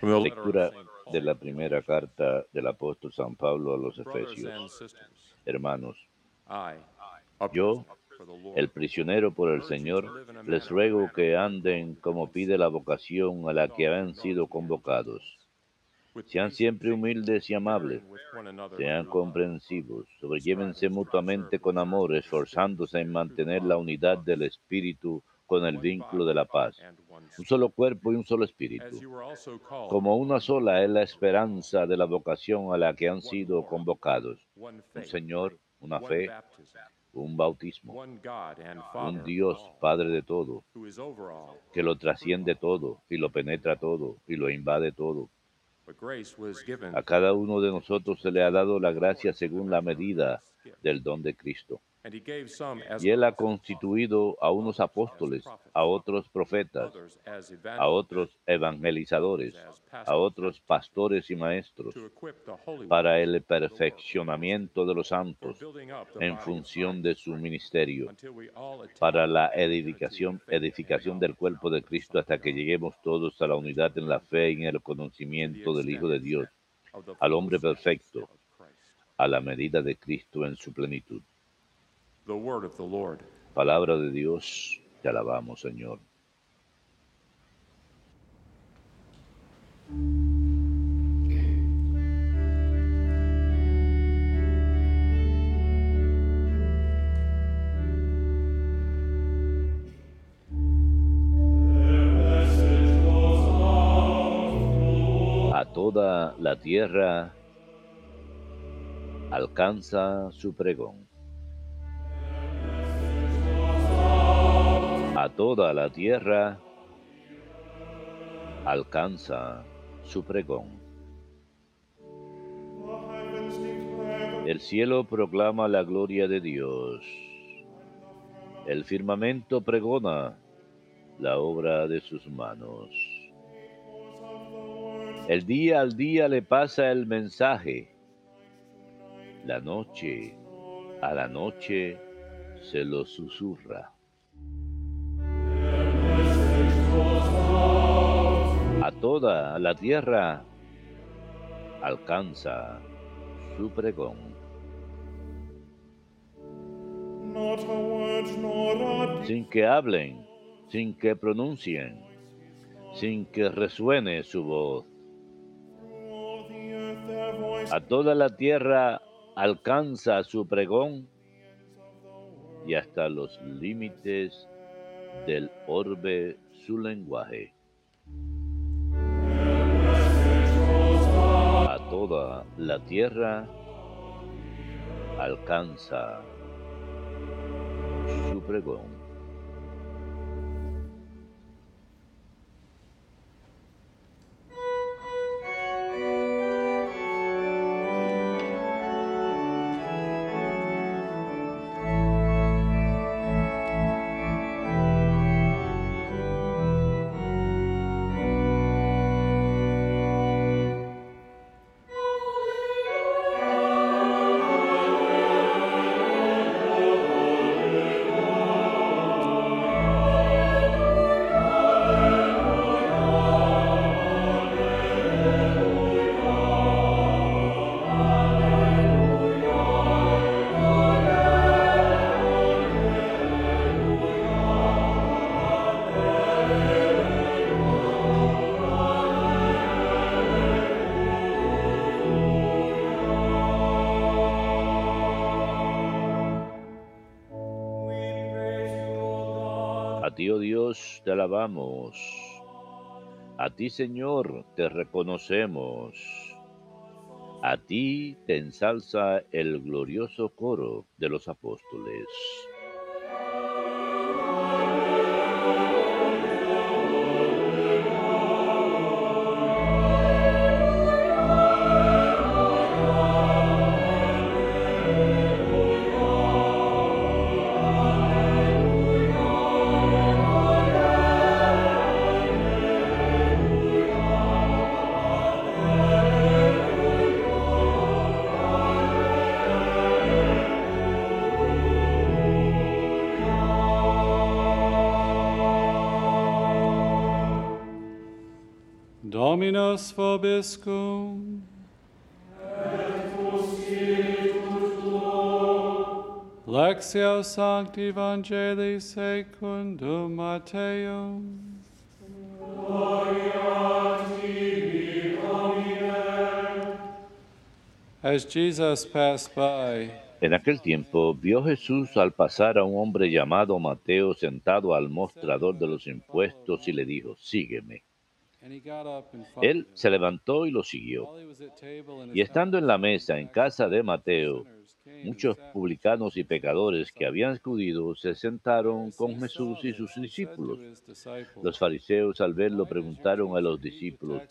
Lectura de la primera carta del apóstol San Pablo a los Efesios. Hermanos, yo, el prisionero por el Señor, les ruego que anden como pide la vocación a la que han sido convocados. Sean siempre humildes y amables, sean comprensivos, sobrellévense mutuamente con amor, esforzándose en mantener la unidad del Espíritu con el vínculo de la paz. Un solo cuerpo y un solo espíritu. Como una sola es la esperanza de la vocación a la que han sido convocados. Un Señor, una fe, un bautismo, un Dios Padre de todo, que lo trasciende todo y lo penetra todo y lo invade todo. A cada uno de nosotros se le ha dado la gracia según la medida del don de Cristo. Y Él ha constituido a unos apóstoles, a otros profetas, a otros evangelizadores, a otros pastores y maestros, para el perfeccionamiento de los santos en función de su ministerio, para la edificación, edificación del cuerpo de Cristo hasta que lleguemos todos a la unidad en la fe y en el conocimiento del Hijo de Dios, al hombre perfecto, a la medida de Cristo en su plenitud. Palabra de Dios, te alabamos, Señor. A toda la tierra alcanza su pregón. Toda la tierra alcanza su pregón. El cielo proclama la gloria de Dios. El firmamento pregona la obra de sus manos. El día al día le pasa el mensaje. La noche a la noche se lo susurra. Toda la tierra alcanza su pregón. Sin que hablen, sin que pronuncien, sin que resuene su voz. A toda la tierra alcanza su pregón y hasta los límites del orbe su lenguaje. Toda la tierra alcanza su pregón. Ti, oh Dios, te alabamos. A ti, Señor, te reconocemos. A ti te ensalza el glorioso coro de los apóstoles. As Jesus passed by, en aquel tiempo vio Jesús al pasar a un hombre llamado Mateo sentado al mostrador de los impuestos y le dijo, sígueme. Él se levantó y lo siguió. Y estando en la mesa en casa de Mateo, Muchos publicanos y pecadores que habían acudido se sentaron con Jesús y sus discípulos. Los fariseos al verlo preguntaron a los discípulos,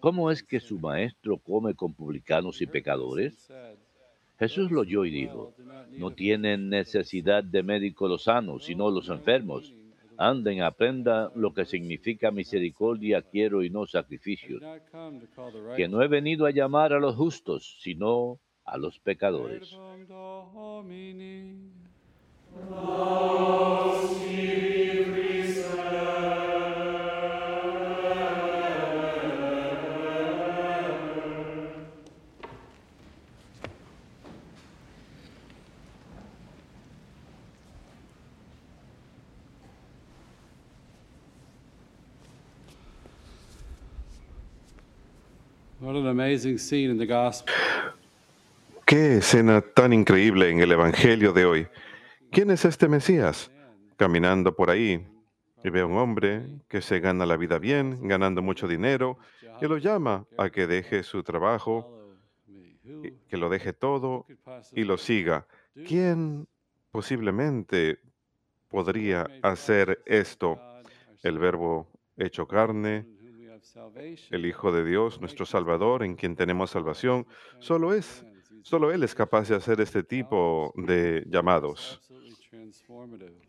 ¿cómo es que su maestro come con publicanos y pecadores? Jesús lo oyó y dijo, no tienen necesidad de médicos los sanos, sino los enfermos. Anden, aprendan lo que significa misericordia quiero y no sacrificios. Que no he venido a llamar a los justos, sino a los pecadores. Qué escena tan increíble en el Evangelio de hoy. ¿Quién es este Mesías? Caminando por ahí y ve a un hombre que se gana la vida bien, ganando mucho dinero, y lo llama a que deje su trabajo, que lo deje todo y lo siga. ¿Quién posiblemente podría hacer esto? El verbo hecho carne, el Hijo de Dios, nuestro Salvador, en quien tenemos salvación, solo es Solo Él es capaz de hacer este tipo de llamados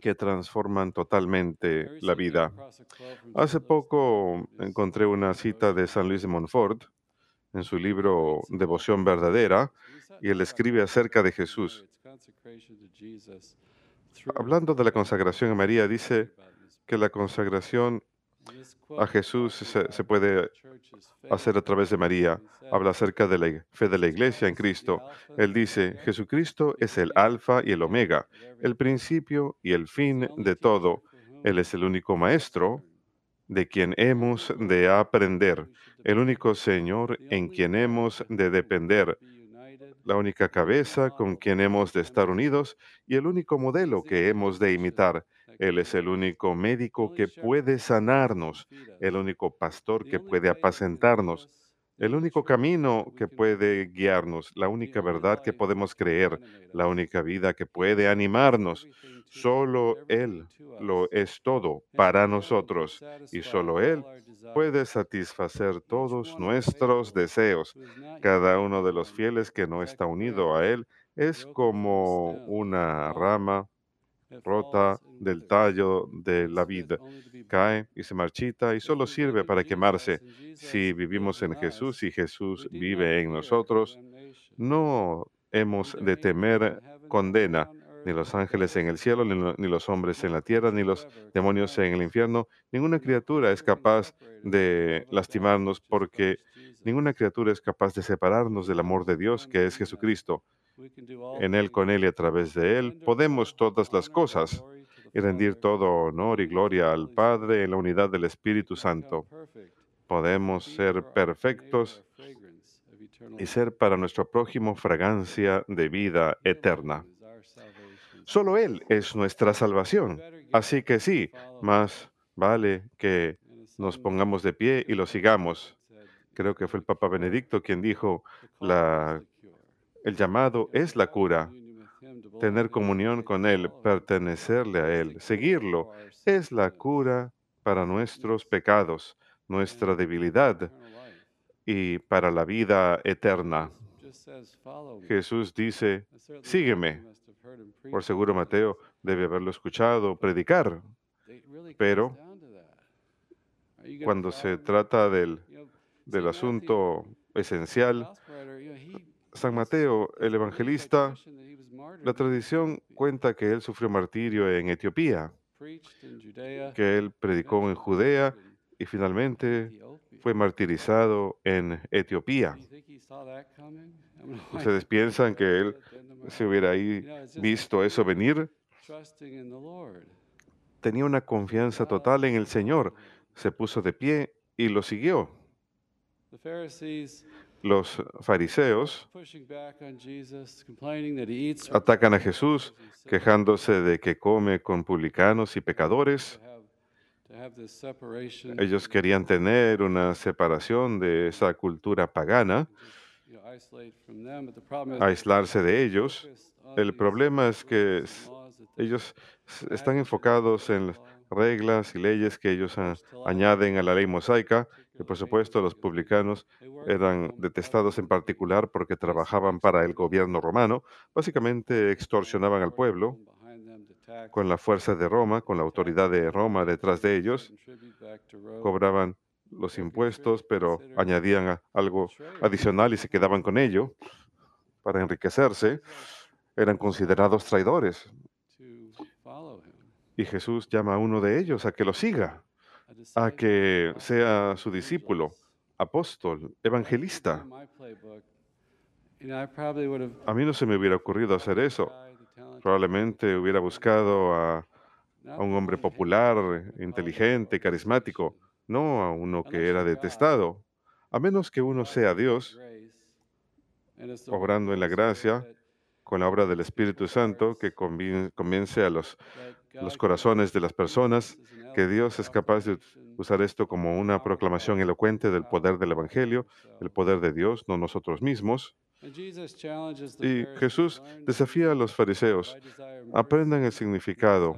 que transforman totalmente la vida. Hace poco encontré una cita de San Luis de Montfort en su libro Devoción Verdadera y él escribe acerca de Jesús. Hablando de la consagración a María, dice que la consagración a Jesús se, puede hacer a través de María. Habla acerca de la fe de la iglesia en Cristo. Él dice, Jesucristo es el alfa y el omega, el principio y el fin de todo. Él es el único maestro de quien hemos de aprender, el único Señor en quien hemos de depender, la única cabeza con quien hemos de estar unidos y el único modelo que hemos de imitar. Él es el único médico que puede sanarnos, el único pastor que puede apacentarnos, el único camino que puede guiarnos, la única verdad que podemos creer, la única vida que puede animarnos. Solo Él lo es todo para nosotros y solo Él puede satisfacer todos nuestros deseos. Cada uno de los fieles que no está unido a Él es como una rama rota del tallo de la vida. Cae y se marchita y solo sirve para quemarse. Si vivimos en Jesús y Jesús vive en nosotros, no hemos de temer condena, ni los ángeles en el cielo, ni, los hombres en la tierra, ni los demonios en el infierno. Ninguna criatura es capaz de lastimarnos porque ninguna criatura es capaz de separarnos del amor de Dios que es Jesucristo. En Él, con Él y a través de Él podemos todas las cosas y rendir todo honor y gloria al Padre en la unidad del Espíritu Santo. Podemos ser perfectos y ser para nuestro prójimo fragancia de vida eterna. Solo Él es nuestra salvación. Así que sí, más vale que nos pongamos de pie y lo sigamos. Creo que fue el Papa Benedicto quien dijo, la el llamado es la cura. Tener comunión con Él, pertenecerle a Él, seguirlo, es la cura para nuestros pecados, nuestra debilidad y para la vida eterna. Jesús dice, sígueme. Por seguro Mateo debe haberlo escuchado predicar, pero cuando se trata del, del asunto esencial, San Mateo, el evangelista, la tradición cuenta que él sufrió martirio en Etiopía, que él predicó en Judea y finalmente fue martirizado en Etiopía. ¿Ustedes piensan que él se hubiera ahí visto eso venir? Tenía una confianza total en el Señor. Se puso de pie y lo siguió. Los fariseos atacan a Jesús quejándose de que come con publicanos y pecadores. Ellos querían tener una separación de esa cultura pagana, aislarse de ellos. El problema es que ellos están enfocados en reglas y leyes que ellos añaden a la ley mosaica, y por supuesto los publicanos eran detestados en particular porque trabajaban para el gobierno romano, básicamente extorsionaban al pueblo con la fuerza de Roma, con la autoridad de Roma detrás de ellos, cobraban los impuestos, pero añadían algo adicional y se quedaban con ello para enriquecerse. Eran considerados traidores. Y Jesús llama a uno de ellos a que lo siga, a que sea su discípulo, apóstol, evangelista. A mí no se me hubiera ocurrido hacer eso. Probablemente hubiera buscado a, un hombre popular, inteligente, carismático, no a uno que era detestado. A menos que uno sea Dios, obrando en la gracia, con la obra del Espíritu Santo, que convence a los, los corazones de las personas, que Dios es capaz de usar esto como una proclamación elocuente del poder del Evangelio, el poder de Dios, no nosotros mismos. Y Jesús desafía a los fariseos, aprendan el significado.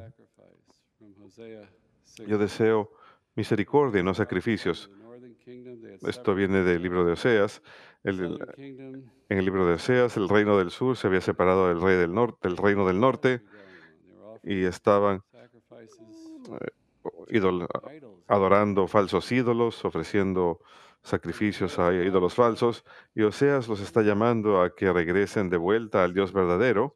Yo deseo misericordia y no sacrificios. Esto viene del libro de Oseas. en el libro de Oseas, el reino del sur se había separado del, rey del, norte, del reino del norte y estaban eh, adorando falsos ídolos, ofreciendo sacrificios a ídolos falsos, y Oseas los está llamando a que regresen de vuelta al Dios verdadero.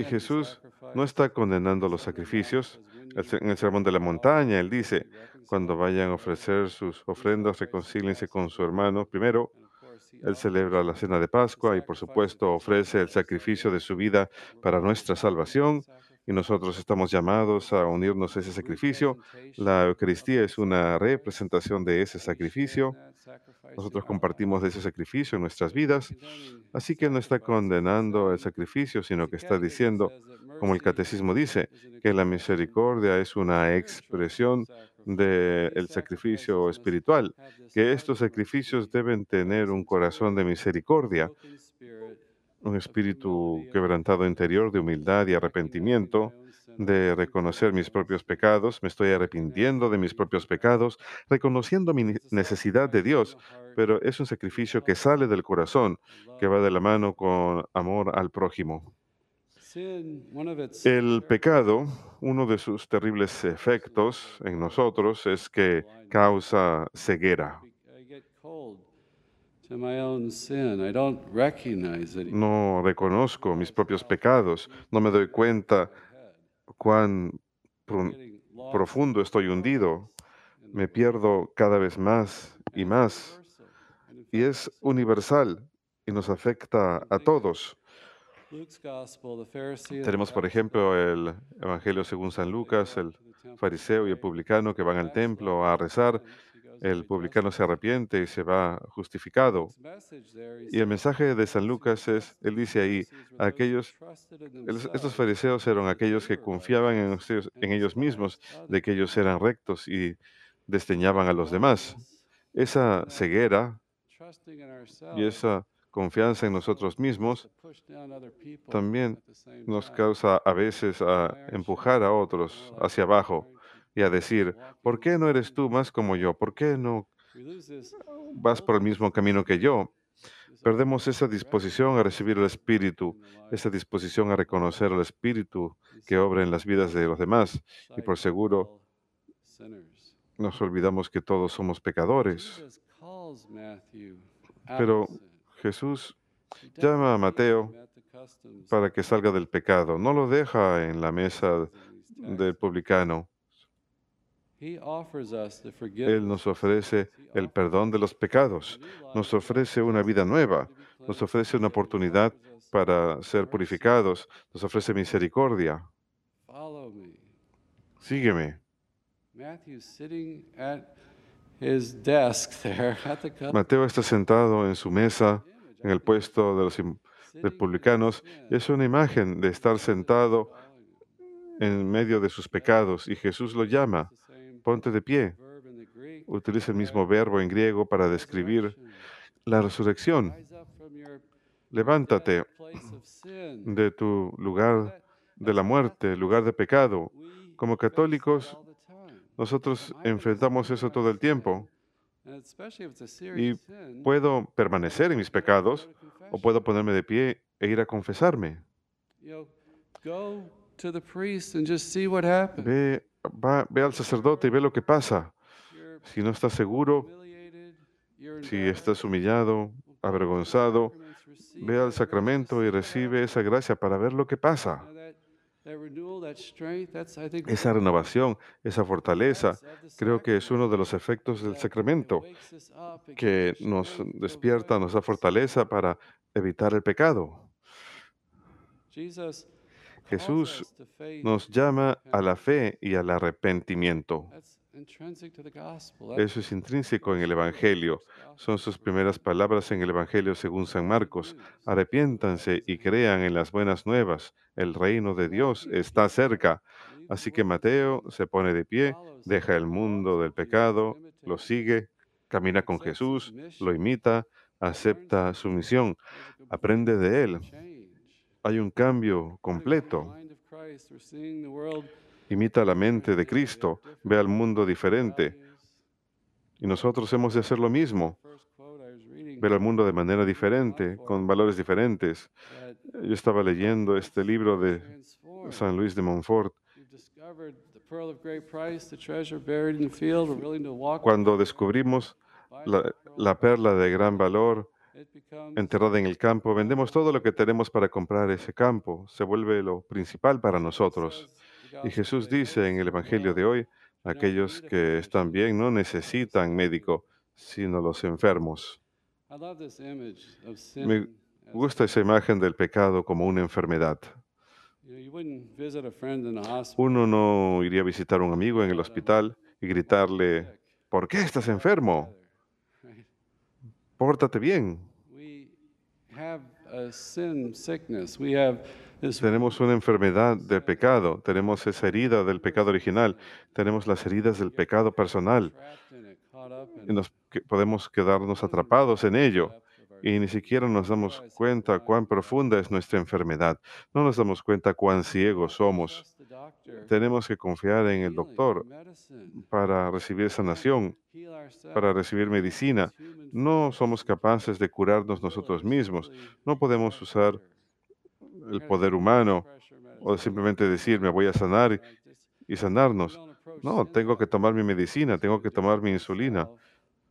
Y Jesús no está condenando los sacrificios. En el sermón de la montaña, Él dice, cuando vayan a ofrecer sus ofrendas, reconcílense con su hermano. Primero, Él celebra la cena de Pascua y, por supuesto, ofrece el sacrificio de su vida para nuestra salvación y nosotros estamos llamados a unirnos a ese sacrificio. La Eucaristía es una representación de ese sacrificio. Nosotros compartimos de ese sacrificio en nuestras vidas. Así que no está condenando el sacrificio, sino que está diciendo, como el catecismo dice, que la misericordia es una expresión del sacrificio espiritual, que estos sacrificios deben tener un corazón de misericordia un espíritu quebrantado interior de humildad y arrepentimiento, de reconocer mis propios pecados, me estoy arrepintiendo de mis propios pecados, reconociendo mi necesidad de Dios, pero es un sacrificio que sale del corazón, que va de la mano con amor al prójimo. El pecado, uno de sus terribles efectos en nosotros es que causa ceguera. No reconozco mis propios pecados, no me doy cuenta cuán profundo estoy hundido, me pierdo cada vez más y más. Y es universal y nos afecta a todos. Tenemos, por ejemplo, el Evangelio según San Lucas, el fariseo y el publicano que van al templo a rezar. el publicano se arrepiente y se va justificado. Y el mensaje de San Lucas es, él dice ahí, aquellos, estos fariseos eran aquellos que confiaban en, en ellos mismos de que ellos eran rectos y desdeñaban a los demás. Esa ceguera y esa confianza en nosotros mismos también nos causa a veces a empujar a otros hacia abajo y a decir, ¿por qué no eres tú más como yo? ¿Por qué no vas por el mismo camino que yo? Perdemos esa disposición a recibir el Espíritu, esa disposición a reconocer el Espíritu que obra en las vidas de los demás. Y por seguro nos olvidamos que todos somos pecadores. Pero Jesús llama a Mateo para que salga del pecado. No lo deja en la mesa del publicano. Él nos ofrece el perdón de los pecados, nos ofrece una vida nueva, nos ofrece una oportunidad para ser purificados, nos ofrece misericordia. Sígueme. Mateo está sentado en su mesa, en el puesto de los republicanos, y es una imagen de estar sentado en medio de sus pecados, y Jesús lo llama, ponte de pie. Utiliza el mismo verbo en griego para describir la resurrección. Levántate de tu lugar de la muerte, lugar de pecado. Como católicos, nosotros enfrentamos eso todo el tiempo. Y puedo permanecer en mis pecados o puedo ponerme de pie e ir a confesarme. Ve, ve al sacerdote y ve lo que pasa. Si no estás seguro, si estás humillado, avergonzado, ve al sacramento y recibe esa gracia para ver lo que pasa. Esa renovación, esa fortaleza, creo que es uno de los efectos del sacramento, que nos despierta, nos da fortaleza para evitar el pecado. Jesús nos llama a la fe y al arrepentimiento. Eso es intrínseco en el Evangelio. Son sus primeras palabras en el Evangelio según San Marcos. Arrepiéntanse y crean en las buenas nuevas. El reino de Dios está cerca. Así que Mateo se pone de pie, deja el mundo del pecado, lo sigue, camina con Jesús, lo imita, acepta su misión, aprende de él. Hay un cambio completo imita la mente de Cristo, ve al mundo diferente. Y nosotros hemos de hacer lo mismo, ver al mundo de manera diferente, con valores diferentes. Yo estaba leyendo este libro de San Luis de Montfort. Cuando descubrimos la, la perla de gran valor enterrada en el campo, vendemos todo lo que tenemos para comprar ese campo. Se vuelve lo principal para nosotros. Y Jesús dice en el Evangelio de hoy, aquellos que están bien no necesitan médico, sino los enfermos. Me gusta esa imagen del pecado como una enfermedad. Uno no iría a visitar a un amigo en el hospital y gritarle, ¿por qué estás enfermo? Pórtate bien. Tenemos una enfermedad de pecado, tenemos esa herida del pecado original, tenemos las heridas del pecado personal. Y nos, podemos quedarnos atrapados en ello y ni siquiera nos damos cuenta cuán profunda es nuestra enfermedad. No nos damos cuenta cuán ciegos somos. Tenemos que confiar en el doctor para recibir sanación, para recibir medicina. No somos capaces de curarnos nosotros mismos. No podemos usar el poder humano o simplemente decir me voy a sanar y sanarnos. No, tengo que tomar mi medicina, tengo que tomar mi insulina.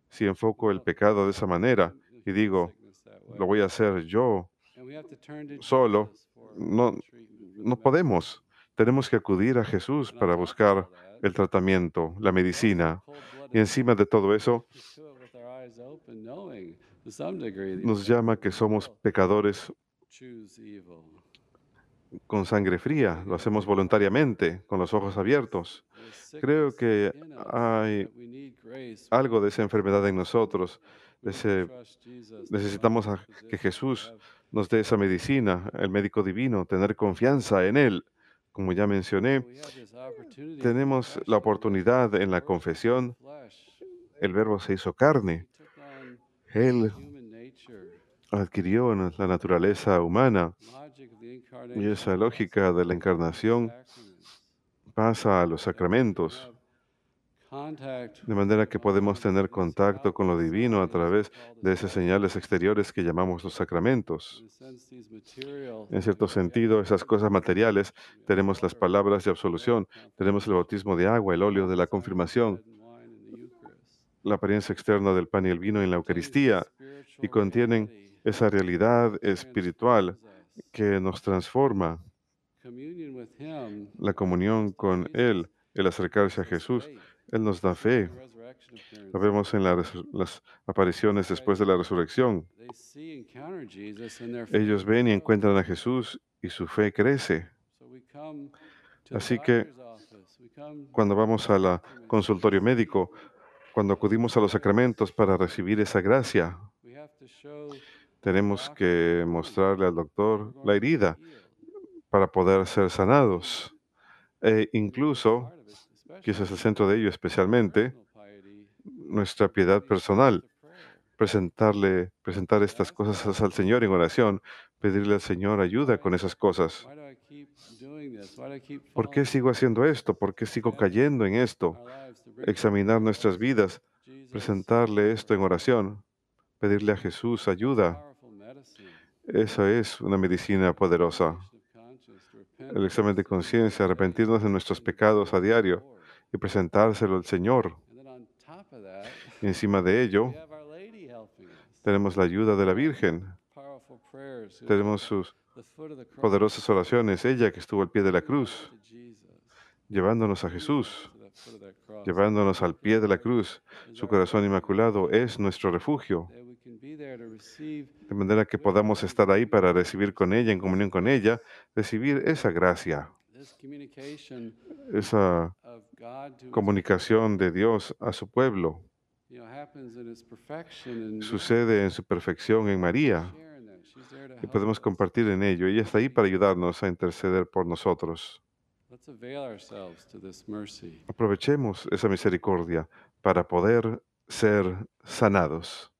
Si enfoco el pecado de esa manera y digo, lo voy a hacer yo solo, no, no podemos. Tenemos que acudir a Jesús para buscar el tratamiento, la medicina. Y encima de todo eso, nos llama que somos pecadores con sangre fría, lo hacemos voluntariamente, con los ojos abiertos. Creo que hay algo de esa enfermedad en nosotros. necesitamos que Jesús nos dé esa medicina, el médico divino, tener confianza en Él. Como ya mencioné, tenemos la oportunidad en la confesión. El verbo se hizo carne. Él adquirió la naturaleza humana y esa lógica de la encarnación pasa a los sacramentos, de manera que podemos tener contacto con lo divino a través de esas señales exteriores que llamamos los sacramentos. En cierto sentido, esas cosas materiales, tenemos las palabras de absolución, tenemos el bautismo de agua, el óleo de la confirmación, la apariencia externa del pan y el vino en la Eucaristía, y contienen esa realidad espiritual que nos transforma. La comunión con Él, el acercarse a Jesús, Él nos da fe. Lo vemos en las apariciones después de la resurrección. Ellos ven y encuentran a Jesús y su fe crece. Así que cuando vamos al consultorio médico, cuando acudimos a los sacramentos para recibir esa gracia, tenemos que mostrarle al doctor la herida para poder ser sanados. E incluso, quizás el centro de ello especialmente, nuestra piedad personal. Presentarle, presentar estas cosas al Señor en oración, pedirle al Señor ayuda con esas cosas. ¿Por qué sigo haciendo esto? ¿Por qué sigo cayendo en esto? Examinar nuestras vidas, presentarle esto en oración, pedirle a Jesús ayuda. Esa es una medicina poderosa. El examen de conciencia, arrepentirnos de nuestros pecados a diario y presentárselo al Señor. Y encima de ello, tenemos la ayuda de la Virgen. Tenemos sus poderosas oraciones. Ella que estuvo al pie de la cruz, llevándonos a Jesús, llevándonos al pie de la cruz. Su corazón inmaculado es nuestro refugio. De manera que podamos estar ahí para recibir con ella, en comunión con ella, recibir esa gracia, esa comunicación de Dios a su pueblo. Sucede en su perfección en María y podemos compartir en ello. Ella está ahí para ayudarnos a interceder por nosotros. Aprovechemos esa misericordia para poder ser sanados.